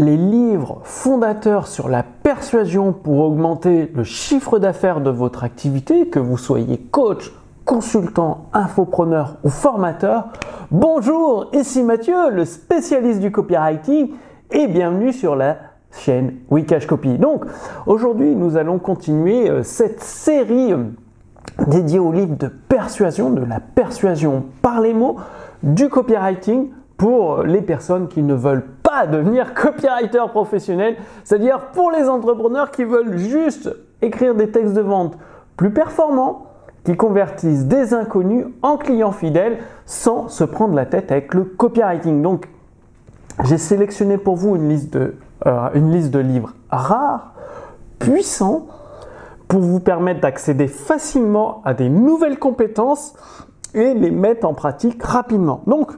les livres fondateurs sur la persuasion pour augmenter le chiffre d'affaires de votre activité, que vous soyez coach, consultant, infopreneur ou formateur. Bonjour, ici Mathieu, le spécialiste du copywriting et bienvenue sur la chaîne Wikash Copy. Donc aujourd'hui nous allons continuer euh, cette série euh, dédiée au livre de persuasion, de la persuasion par les mots, du copywriting pour les personnes qui ne veulent devenir copywriter professionnel, c'est-à-dire pour les entrepreneurs qui veulent juste écrire des textes de vente plus performants, qui convertissent des inconnus en clients fidèles sans se prendre la tête avec le copywriting. Donc, j'ai sélectionné pour vous une liste de, euh, une liste de livres rares, puissants, pour vous permettre d'accéder facilement à des nouvelles compétences et les mettre en pratique rapidement. Donc,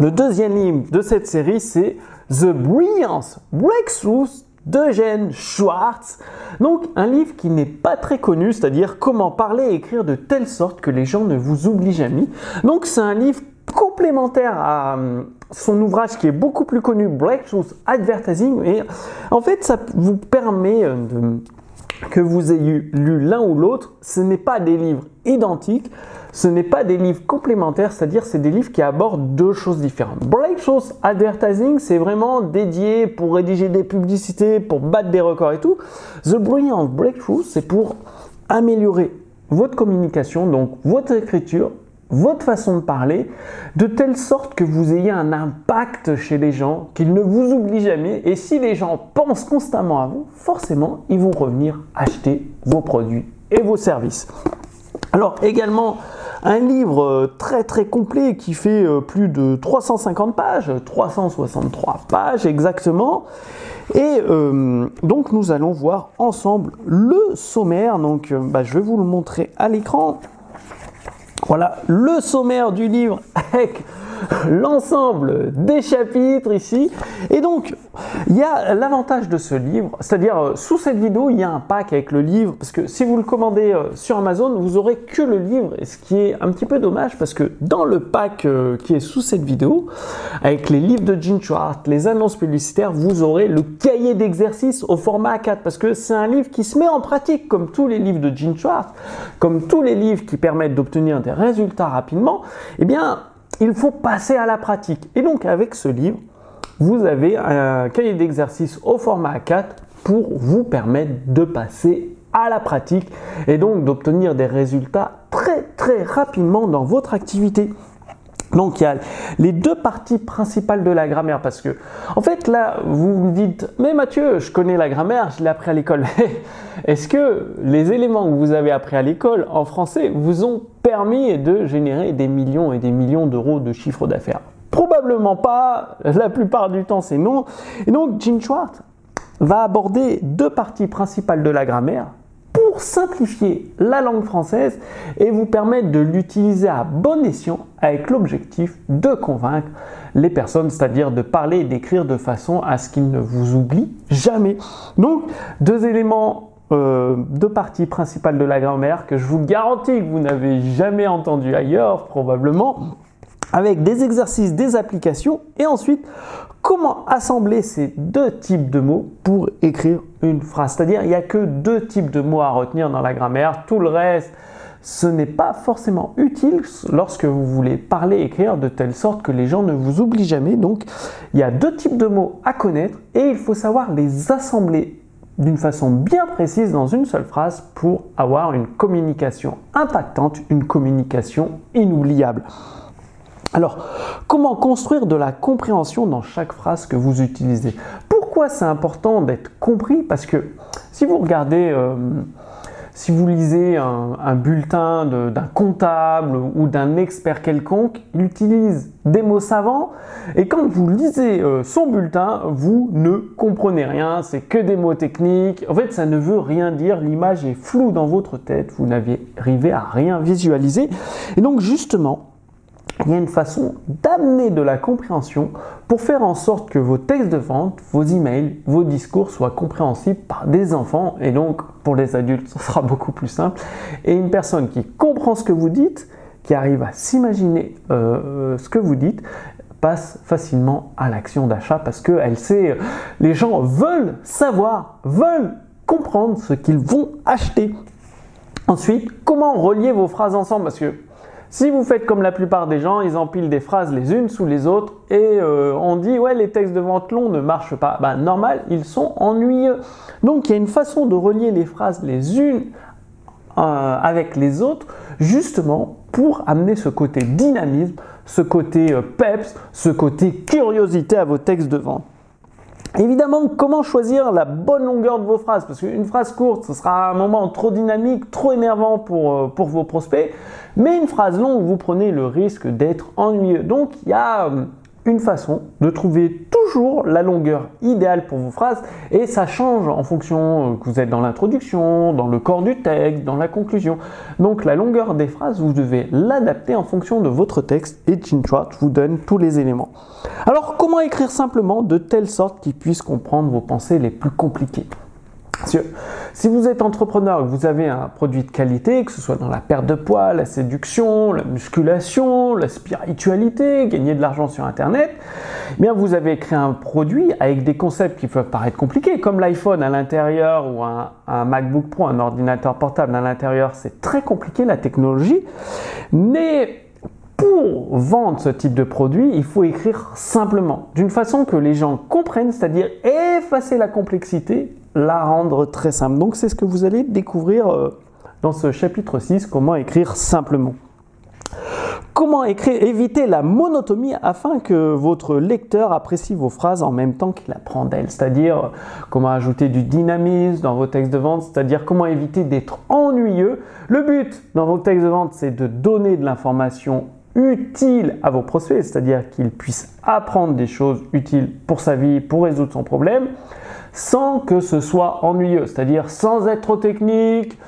le deuxième livre de cette série, c'est The Brilliance Breakthroughs d'Eugène Schwartz. Donc un livre qui n'est pas très connu, c'est-à-dire comment parler et écrire de telle sorte que les gens ne vous oublient jamais. Donc c'est un livre complémentaire à euh, son ouvrage qui est beaucoup plus connu, Breakthroughs Advertising. Et en fait, ça vous permet euh, que vous ayez lu l'un ou l'autre, ce n'est pas des livres identiques, ce n'est pas des livres complémentaires, c'est-à-dire c'est des livres qui abordent deux choses différentes. Breakthrough Advertising, c'est vraiment dédié pour rédiger des publicités, pour battre des records et tout. The Brilliant Breakthrough, c'est pour améliorer votre communication, donc votre écriture, votre façon de parler, de telle sorte que vous ayez un impact chez les gens, qu'ils ne vous oublient jamais. Et si les gens pensent constamment à vous, forcément, ils vont revenir acheter vos produits et vos services. Alors également, un livre euh, très très complet qui fait euh, plus de 350 pages, 363 pages exactement. Et euh, donc nous allons voir ensemble le sommaire. Donc bah, je vais vous le montrer à l'écran. Voilà le sommaire du livre avec l'ensemble des chapitres ici. Et donc, il y a l'avantage de ce livre, c'est-à-dire euh, sous cette vidéo, il y a un pack avec le livre, parce que si vous le commandez euh, sur Amazon, vous aurez que le livre, et ce qui est un petit peu dommage, parce que dans le pack euh, qui est sous cette vidéo, avec les livres de Gene Schwartz, les annonces publicitaires, vous aurez le cahier d'exercice au format A4, parce que c'est un livre qui se met en pratique, comme tous les livres de Gene Schwartz, comme tous les livres qui permettent d'obtenir des résultats rapidement, eh bien, il faut passer à la pratique. Et donc avec ce livre, vous avez un cahier d'exercice au format A4 pour vous permettre de passer à la pratique et donc d'obtenir des résultats très très rapidement dans votre activité. Donc il y a les deux parties principales de la grammaire parce que en fait là vous me dites mais Mathieu je connais la grammaire je l'ai appris à l'école. Est-ce que les éléments que vous avez appris à l'école en français vous ont permis de générer des millions et des millions d'euros de chiffre d'affaires? Probablement pas. La plupart du temps c'est non. Et donc Gene Schwartz va aborder deux parties principales de la grammaire simplifier la langue française et vous permettre de l'utiliser à bon escient avec l'objectif de convaincre les personnes, c'est-à-dire de parler et d'écrire de façon à ce qu'ils ne vous oublient jamais. Donc, deux éléments euh, deux parties principales de la grammaire que je vous garantis que vous n'avez jamais entendu ailleurs probablement avec des exercices, des applications et ensuite comment assembler ces deux types de mots pour écrire une phrase. C'est-à-dire il n'y a que deux types de mots à retenir dans la grammaire, tout le reste ce n'est pas forcément utile lorsque vous voulez parler, écrire de telle sorte que les gens ne vous oublient jamais. Donc il y a deux types de mots à connaître et il faut savoir les assembler d'une façon bien précise dans une seule phrase pour avoir une communication impactante, une communication inoubliable. Alors, comment construire de la compréhension dans chaque phrase que vous utilisez? Pourquoi c'est important d'être compris? Parce que si vous regardez, euh, si vous lisez un, bulletin d'un comptable ou d'un expert quelconque, il utilise des mots savants. Et quand vous lisez euh, son bulletin, vous ne comprenez rien, c'est que des mots techniques. En fait, ça ne veut rien dire, l'image est floue dans votre tête, vous n'arrivez à rien visualiser. Et donc, justement, il y a une façon d'amener de la compréhension pour faire en sorte que vos textes de vente, vos emails, vos discours soient compréhensibles par des enfants et donc pour les adultes, ce sera beaucoup plus simple. Et une personne qui comprend ce que vous dites, qui arrive à s'imaginer euh, ce que vous dites, passe facilement à l'action d'achat parce qu'elle sait, les gens veulent savoir, veulent comprendre ce qu'ils vont acheter. Ensuite, comment relier vos phrases ensemble? Parce que si vous faites comme la plupart des gens, ils empilent des phrases les unes sous les autres et euh, on dit ouais les textes de vente longs ne marchent pas. Ben, normal, ils sont ennuyeux. Donc il y a une façon de relier les phrases les unes euh, avec les autres justement pour amener ce côté dynamisme, ce côté euh, peps, ce côté curiosité à vos textes de vente. Évidemment, comment choisir la bonne longueur de vos phrases? Parce qu'une phrase courte, ce sera un moment trop dynamique, trop énervant pour, euh, vos prospects. Mais une phrase longue, vous prenez le risque d'être ennuyeux. Donc, il y a euh, une façon de trouver toujours la longueur idéale pour vos phrases et ça change en fonction euh, que vous êtes dans l'introduction, dans le corps du texte, dans la conclusion. Donc la longueur des phrases, vous devez l'adapter en fonction de votre texte et Chinchart vous donne tous les éléments. Alors comment écrire simplement de telle sorte qu'il puisse comprendre vos pensées les plus compliquées? Si vous êtes entrepreneur et que vous avez un produit de qualité, que ce soit dans la perte de poids, la séduction, la musculation, la spiritualité, gagner de l'argent sur Internet, eh bien vous avez créé un produit avec des concepts qui peuvent paraître compliqués, comme l'iPhone à l'intérieur ou un, un MacBook Pro, un ordinateur portable à l'intérieur, c'est très compliqué la technologie, mais pour vendre ce type de produit, il faut écrire simplement, d'une façon que les gens comprennent, c'est-à-dire effacer la complexité la rendre très simple. Donc c'est ce que vous allez découvrir euh, dans ce chapitre 6, comment écrire simplement. Comment écrire, éviter la monotomie afin que votre lecteur apprécie vos phrases en même temps qu'il apprend d'elles, c'est-à-dire comment ajouter du dynamisme dans vos textes de vente, c'est-à-dire comment éviter d'être ennuyeux. Le but dans vos textes de vente, c'est de donner de l'information utile à vos prospects, c'est-à-dire qu'ils puissent apprendre des choses utiles pour sa vie, pour résoudre son problème sans que ce soit ennuyeux, c'est-à-dire sans être trop technique,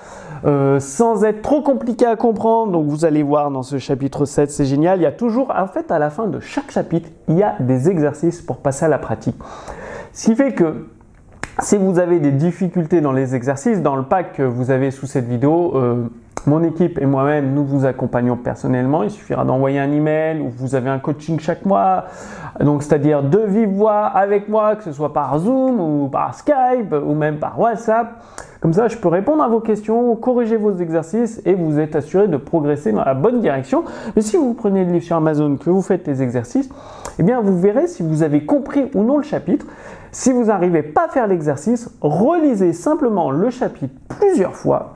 euh, sans être trop compliqué à comprendre. Donc vous allez voir dans ce chapitre 7, c'est génial. Il y a toujours, en fait, à la fin de chaque chapitre, il y a des exercices pour passer à la pratique. Ce qui fait que si vous avez des difficultés dans les exercices, dans le pack que vous avez sous cette vidéo, euh, mon équipe et moi-même, nous vous accompagnons personnellement. Il suffira d'envoyer un email ou vous avez un coaching chaque mois. Donc, c'est-à-dire de vive voix avec moi, que ce soit par Zoom ou par Skype ou même par WhatsApp. Comme ça, je peux répondre à vos questions, corriger vos exercices et vous êtes assuré de progresser dans la bonne direction. Mais si vous prenez le livre sur Amazon, que vous faites les exercices, eh bien, vous verrez si vous avez compris ou non le chapitre. Si vous n'arrivez pas à faire l'exercice, relisez simplement le chapitre plusieurs fois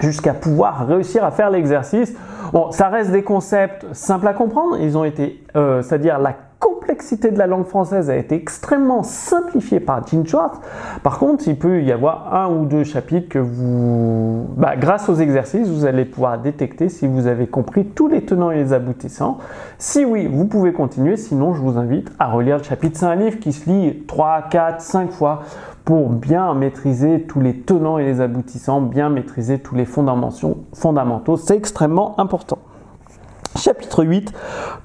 jusqu'à pouvoir réussir à faire l'exercice. Bon, ça reste des concepts simples à comprendre. Ils ont été, euh, c'est-à-dire la complexité de la langue française a été extrêmement simplifiée par Gene Schwartz. Par contre, il peut y avoir un ou deux chapitres que vous, bah, grâce aux exercices, vous allez pouvoir détecter si vous avez compris tous les tenants et les aboutissants. Si oui, vous pouvez continuer. Sinon, je vous invite à relire le chapitre. C'est un livre qui se lit 3, 4, 5 fois pour bien maîtriser tous les tenants et les aboutissants, bien maîtriser tous les fondamentaux. C'est extrêmement important. Chapitre 8.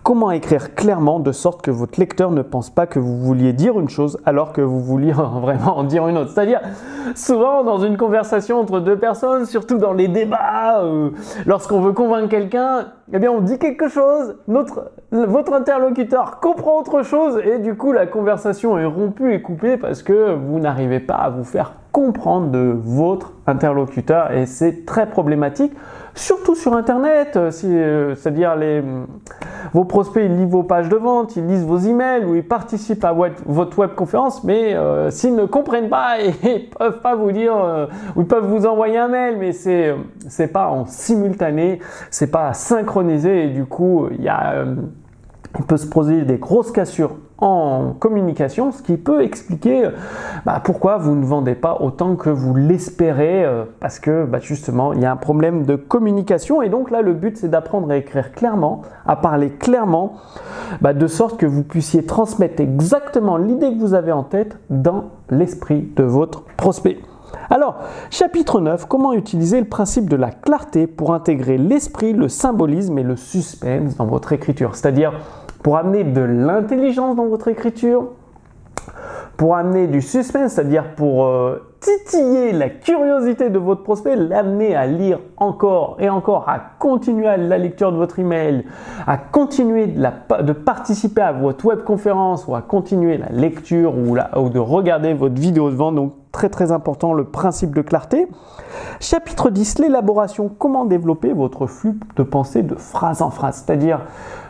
Comment écrire clairement de sorte que votre lecteur ne pense pas que vous vouliez dire une chose alors que vous vouliez vraiment en dire une autre. C'est-à-dire, souvent dans une conversation entre deux personnes, surtout dans les débats, euh, lorsqu'on veut convaincre quelqu'un, eh bien on dit quelque chose, votre interlocuteur comprend autre chose et du coup la conversation est rompue et coupée parce que vous n'arrivez pas à vous faire comprendre de votre interlocuteur et c'est très problématique surtout sur Internet, euh, euh, c'est-à-dire les, vos prospects, ils lisent vos pages de vente, ils lisent vos emails ou ils participent à votre webconférence, mais euh, s'ils ne comprennent pas, ils peuvent pas vous dire, ou ils peuvent vous envoyer un mail, mais c'est c'est pas en simultané, c'est pas synchronisé et du coup, il y a peut se poser des grosses cassures en communication, ce qui peut expliquer bah, pourquoi vous ne vendez pas autant que vous l'espérez, euh, parce que bah, justement, il y a un problème de communication, et donc là, le but, c'est d'apprendre à écrire clairement, à parler clairement, bah, de sorte que vous puissiez transmettre exactement l'idée que vous avez en tête dans l'esprit de votre prospect. Alors, chapitre 9, comment utiliser le principe de la clarté pour intégrer l'esprit, le symbolisme et le suspense dans votre écriture? C'est-à-dire, pour amener de l'intelligence dans votre écriture, pour amener du suspense, c'est-à-dire pour euh, titiller la curiosité de votre prospect, l'amener à lire encore et encore, à continuer la lecture de votre email, à continuer de, participer à votre webconférence ou à continuer la lecture ou, de regarder votre vidéo de vente. Très très important le principe de clarté. Chapitre 10, l'élaboration, comment développer votre flux de pensée de phrase en phrase? C'est-à-dire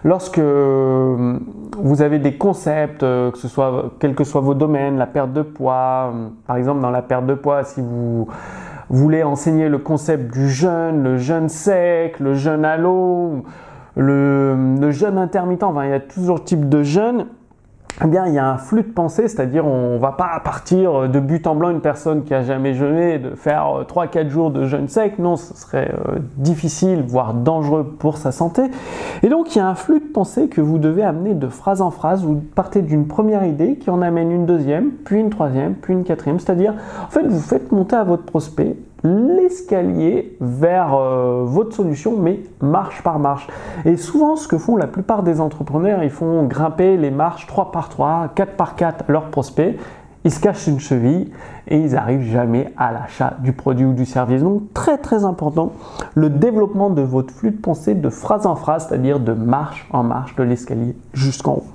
lorsque euh, vous avez des concepts, euh, que ce soit quels que soient vos domaines, la perte de poids, euh, par exemple dans la perte de poids, si vous voulez enseigner le concept du jeûne, le jeûne sec, le jeûne à l'eau, le, le jeûne intermittent, enfin, il y a toujours type de jeûne eh bien, il y a un flux de pensée, c'est-à-dire on va pas partir de but en blanc une personne qui a jamais jeûné, de faire 3-4 euh, jours de jeûne sec, non, ce serait euh, difficile, voire dangereux pour sa santé. Et donc, il y a un flux de pensée que vous devez amener de phrase en phrase, vous partez d'une première idée qui en amène une deuxième, puis une troisième, puis une quatrième, c'est-à-dire, en fait, vous faites monter à votre prospect l'escalier vers euh, votre solution, mais marche par marche. Et souvent, ce que font la plupart des entrepreneurs, ils font grimper les marches 3 par 3, 4 par 4 leurs prospects. Ils se cachent une cheville et ils n'arrivent jamais à l'achat du produit ou du service. Donc très très important, le développement de votre flux de pensée de phrase en phrase, c'est-à-dire de marche en marche de l'escalier jusqu'en haut.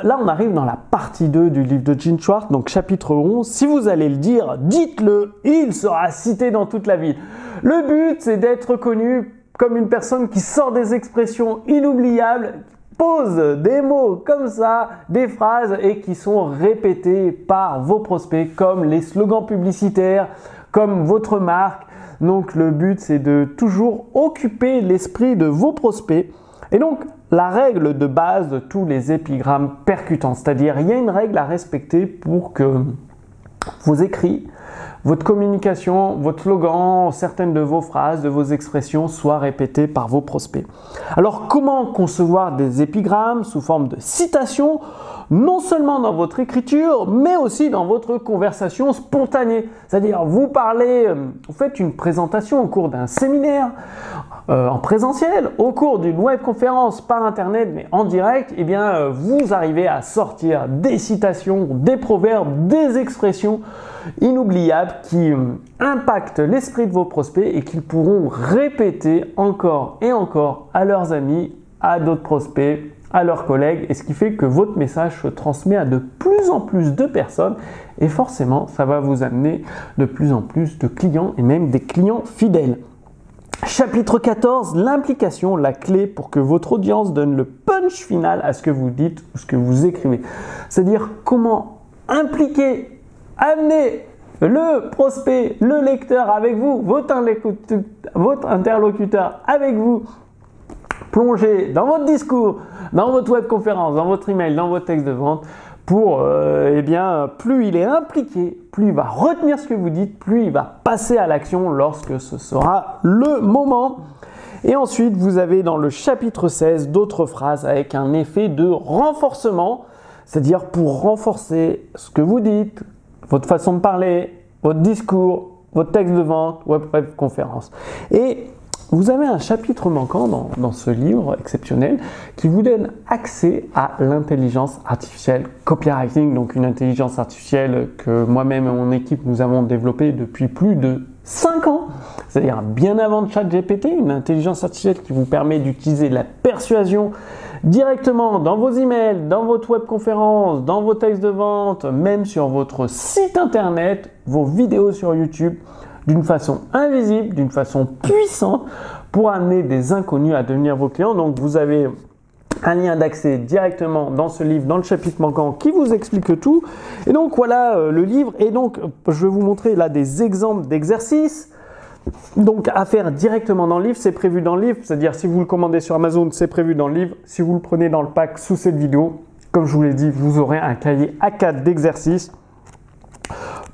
Là, on arrive dans la partie 2 du livre de Gene Schwartz, donc chapitre 11. Si vous allez le dire, dites-le, il sera cité dans toute la ville. Le but, c'est d'être connu comme une personne qui sort des expressions inoubliables, pose des mots comme ça, des phrases et qui sont répétées par vos prospects comme les slogans publicitaires, comme votre marque. Donc le but c'est de toujours occuper l'esprit de vos prospects. Et donc la règle de base de tous les épigrammes percutants. C'est-à-dire, il y a une règle à respecter pour que vos écrits, votre communication, votre slogan, certaines de vos phrases, de vos expressions soient répétées par vos prospects. Alors, comment concevoir des épigrammes sous forme de citations non seulement dans votre écriture, mais aussi dans votre conversation spontanée? C'est-à-dire, vous parlez, euh, vous faites une présentation au cours d'un séminaire, euh, en présentiel, au cours d'une webconférence par internet, mais en direct, eh bien, euh, vous arrivez à sortir des citations, des proverbes, des expressions inoubliables qui impactent l'esprit de vos prospects et qu'ils pourront répéter encore et encore à leurs amis, à d'autres prospects, à leurs collègues, et ce qui fait que votre message se transmet à de plus en plus de personnes, et forcément, ça va vous amener de plus en plus de clients, et même des clients fidèles. Chapitre 14, l'implication, la clé pour que votre audience donne le punch final à ce que vous dites ou ce que vous écrivez. C'est-à-dire comment impliquer, amener le prospect, le lecteur avec vous, votre interlocuteur avec vous plonger dans votre discours, dans votre web conférence, dans votre email, dans votre texte de vente pour, euh, eh bien, plus il est impliqué, plus il va retenir ce que vous dites, plus il va passer à l'action lorsque ce sera le moment. Et ensuite, vous avez dans le chapitre 16 d'autres phrases avec un effet de renforcement, c'est-à-dire pour renforcer ce que vous dites, votre façon de parler, votre discours, votre texte de vente, web, conférence. Et vous avez un chapitre manquant dans, ce livre exceptionnel qui vous donne accès à l'intelligence artificielle copywriting, donc une intelligence artificielle que moi-même et mon équipe nous avons développée depuis plus de 5 ans, c'est-à-dire bien avant de ChatGPT, une intelligence artificielle qui vous permet d'utiliser la persuasion directement dans vos emails, dans votre webconférence, dans vos textes de vente, même sur votre site internet, vos vidéos sur YouTube d'une façon invisible, d'une façon puissante pour amener des inconnus à devenir vos clients. Donc vous avez un lien d'accès directement dans ce livre, dans le chapitre manquant qui vous explique tout. Et donc voilà euh, le livre. Et donc je vais vous montrer là des exemples d'exercices. Donc à faire directement dans le livre, c'est prévu dans le livre, c'est-à-dire si vous le commandez sur Amazon, c'est prévu dans le livre. Si vous le prenez dans le pack sous cette vidéo, comme je vous l'ai dit, vous aurez un cahier A4 d'exercices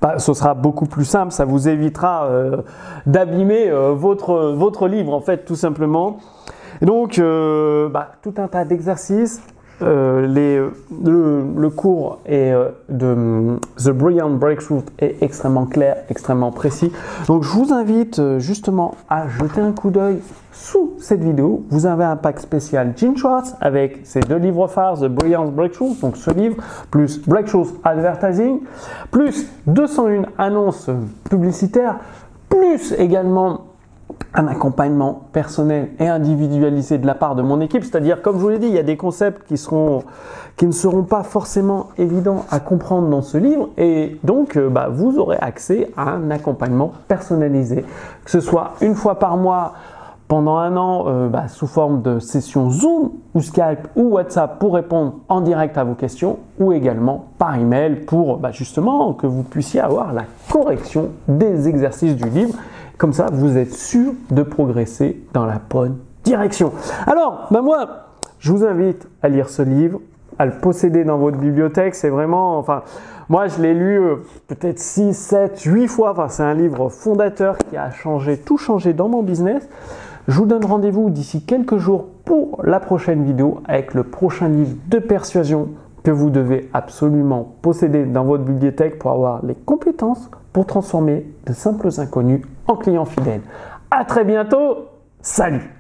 bah, ce sera beaucoup plus simple, ça vous évitera euh, d'abîmer euh, votre, votre livre en fait tout simplement. donc euh, bah, tout un tas d'exercices euh, le, cours euh, de The Brilliant Breakthrough est extrêmement clair, extrêmement précis. Donc je vous invite euh, justement à jeter un coup d'œil sous cette vidéo. Vous avez un pack spécial Gene Schwartz avec ses deux livres phares, The Brilliant Breakthrough, donc ce livre, plus Breakthrough Advertising, plus 201 annonces publicitaires, plus également un accompagnement personnel et individualisé de la part de mon équipe. C'est-à-dire, comme je vous l'ai dit, il y a des concepts qui, ne seront pas forcément évidents à comprendre dans ce livre. Et donc euh, bah, vous aurez accès à un accompagnement personnalisé, que ce soit une fois par mois pendant un an euh, bah, sous forme de session Zoom ou Skype ou WhatsApp pour répondre en direct à vos questions ou également par email pour bah, justement que vous puissiez avoir la correction des exercices du livre comme ça, vous êtes sûr de progresser dans la bonne direction. Alors, ben moi, je vous invite à lire ce livre, à le posséder dans votre bibliothèque. C'est vraiment, enfin, moi, je l'ai lu euh, peut-être 6, 7, 8 fois. Enfin, c'est un livre fondateur qui a changé, tout changé dans mon business. Je vous donne rendez-vous d'ici quelques jours pour la prochaine vidéo avec le prochain livre de persuasion que vous devez absolument posséder dans votre bibliothèque pour avoir les compétences pour transformer de simples inconnus en clients fidèles. À très bientôt. Salut